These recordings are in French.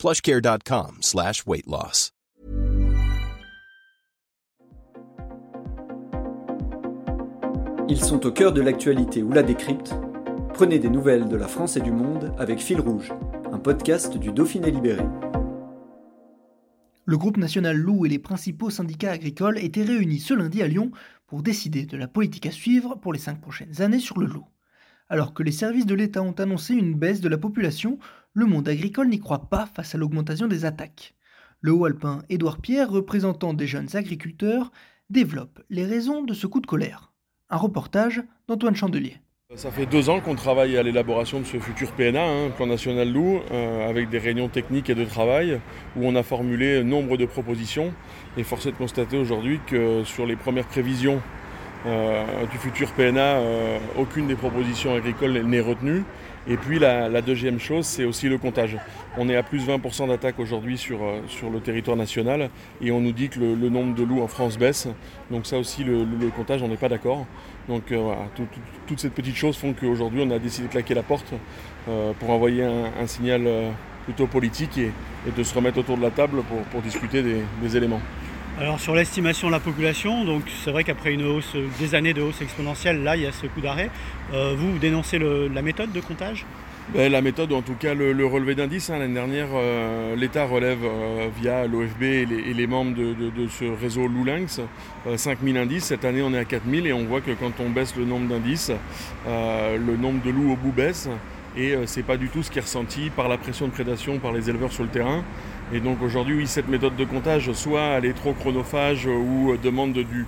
plushcare.com slash weight loss. Ils sont au cœur de l'actualité ou la décrypte. Prenez des nouvelles de la France et du monde avec Fil Rouge, un podcast du Dauphiné Libéré. Le groupe national Loup et les principaux syndicats agricoles étaient réunis ce lundi à Lyon pour décider de la politique à suivre pour les cinq prochaines années sur le loup. Alors que les services de l'État ont annoncé une baisse de la population, le monde agricole n'y croit pas face à l'augmentation des attaques. Le haut alpin Édouard Pierre, représentant des jeunes agriculteurs, développe les raisons de ce coup de colère. Un reportage d'Antoine Chandelier. Ça fait deux ans qu'on travaille à l'élaboration de ce futur PNA, hein, Plan National Loup, euh, avec des réunions techniques et de travail, où on a formulé nombre de propositions. Et force est de constater aujourd'hui que sur les premières prévisions euh, du futur PNA, euh, aucune des propositions agricoles n'est retenue. Et puis la, deuxième chose, c'est aussi le comptage. On est à plus de 20% d'attaques aujourd'hui sur, euh, sur le territoire national et on nous dit que le, nombre de loups en France baisse. Donc ça aussi, le, comptage, on n'est pas d'accord. Donc voilà, toutes ces petites choses font qu'aujourd'hui, on a décidé de claquer la porte pour envoyer un, signal plutôt politique et, de se remettre autour de la table pour, discuter des éléments. Alors sur l'estimation de la population, donc c'est vrai qu'après une hausse, des années de hausse exponentielle, là il y a ce coup d'arrêt. Euh, vous, dénoncez la méthode de comptage? Ben, La méthode, en tout cas le, relevé d'indice. Hein. L'année dernière, euh, l'État relève euh, via l'OFB et, les, membres de, ce réseau Loulinx 5000 indices. Cette année on est à 4000 et on voit que quand on baisse le nombre d'indices, le nombre de loups au bout baisse. Et c'est pas du tout ce qui est ressenti par la pression de prédation par les éleveurs sur le terrain. Et donc aujourd'hui, oui, cette méthode de comptage, soit elle est trop chronophage ou euh, demande du,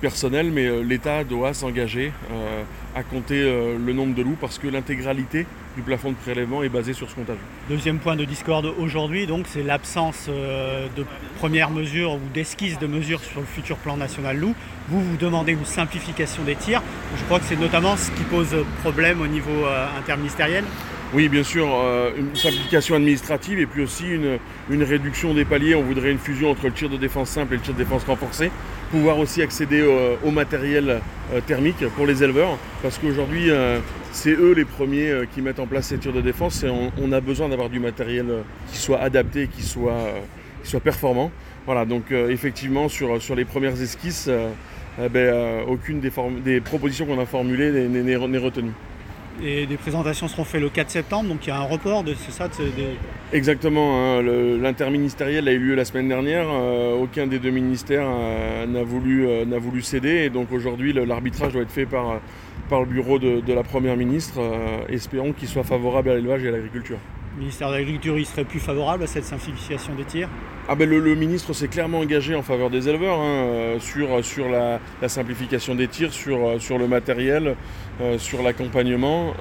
personnel, mais euh, l'État doit s'engager euh, à compter le nombre de loups parce que l'intégralité du plafond de prélèvement est basée sur ce comptage. Deuxième point de discorde aujourd'hui, donc, c'est l'absence de premières mesures ou d'esquisses de mesures sur le futur plan national loup. Vous, vous demandez une simplification des tirs. Je crois que c'est notamment ce qui pose problème au niveau interministériel. Oui, bien sûr, euh, une simplification administrative et puis aussi une, réduction des paliers. On voudrait une fusion entre le tir de défense simple et le tir de défense renforcé. Pouvoir aussi accéder au, matériel euh, thermique pour les éleveurs, parce qu'aujourd'hui, euh, c'est eux les premiers qui mettent en place ces tirs de défense et on, a besoin d'avoir du matériel qui soit adapté, qui soit, performant. Voilà, donc effectivement, sur, les premières esquisses, eh ben, aucune des propositions qu'on a formulées n'est retenue. Et des présentations seront faites le 4 septembre, donc il y a un report de c'est ça Exactement, hein, l'interministériel a eu lieu la semaine dernière, euh, aucun des deux ministères euh, n'a voulu, euh, céder, et donc aujourd'hui l'arbitrage doit être fait par, par le bureau de, de la Première ministre, espérons qu'il soit favorable à l'élevage et à l'agriculture. Le ministère de l'Agriculture, il serait plus favorable à cette simplification des tirs ah ben le, ministre s'est clairement engagé en faveur des éleveurs hein, euh, sur, sur la, simplification des tirs, sur, euh, sur le matériel, euh, sur l'accompagnement.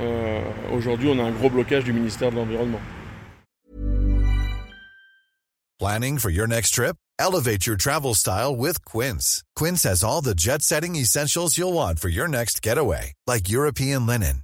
Aujourd'hui, on a un gros blocage du ministère de l'Environnement. Planning for your next trip? Elevate your travel style with Quince. Quince has all the jet-setting essentials you'll want for your next getaway, like European linen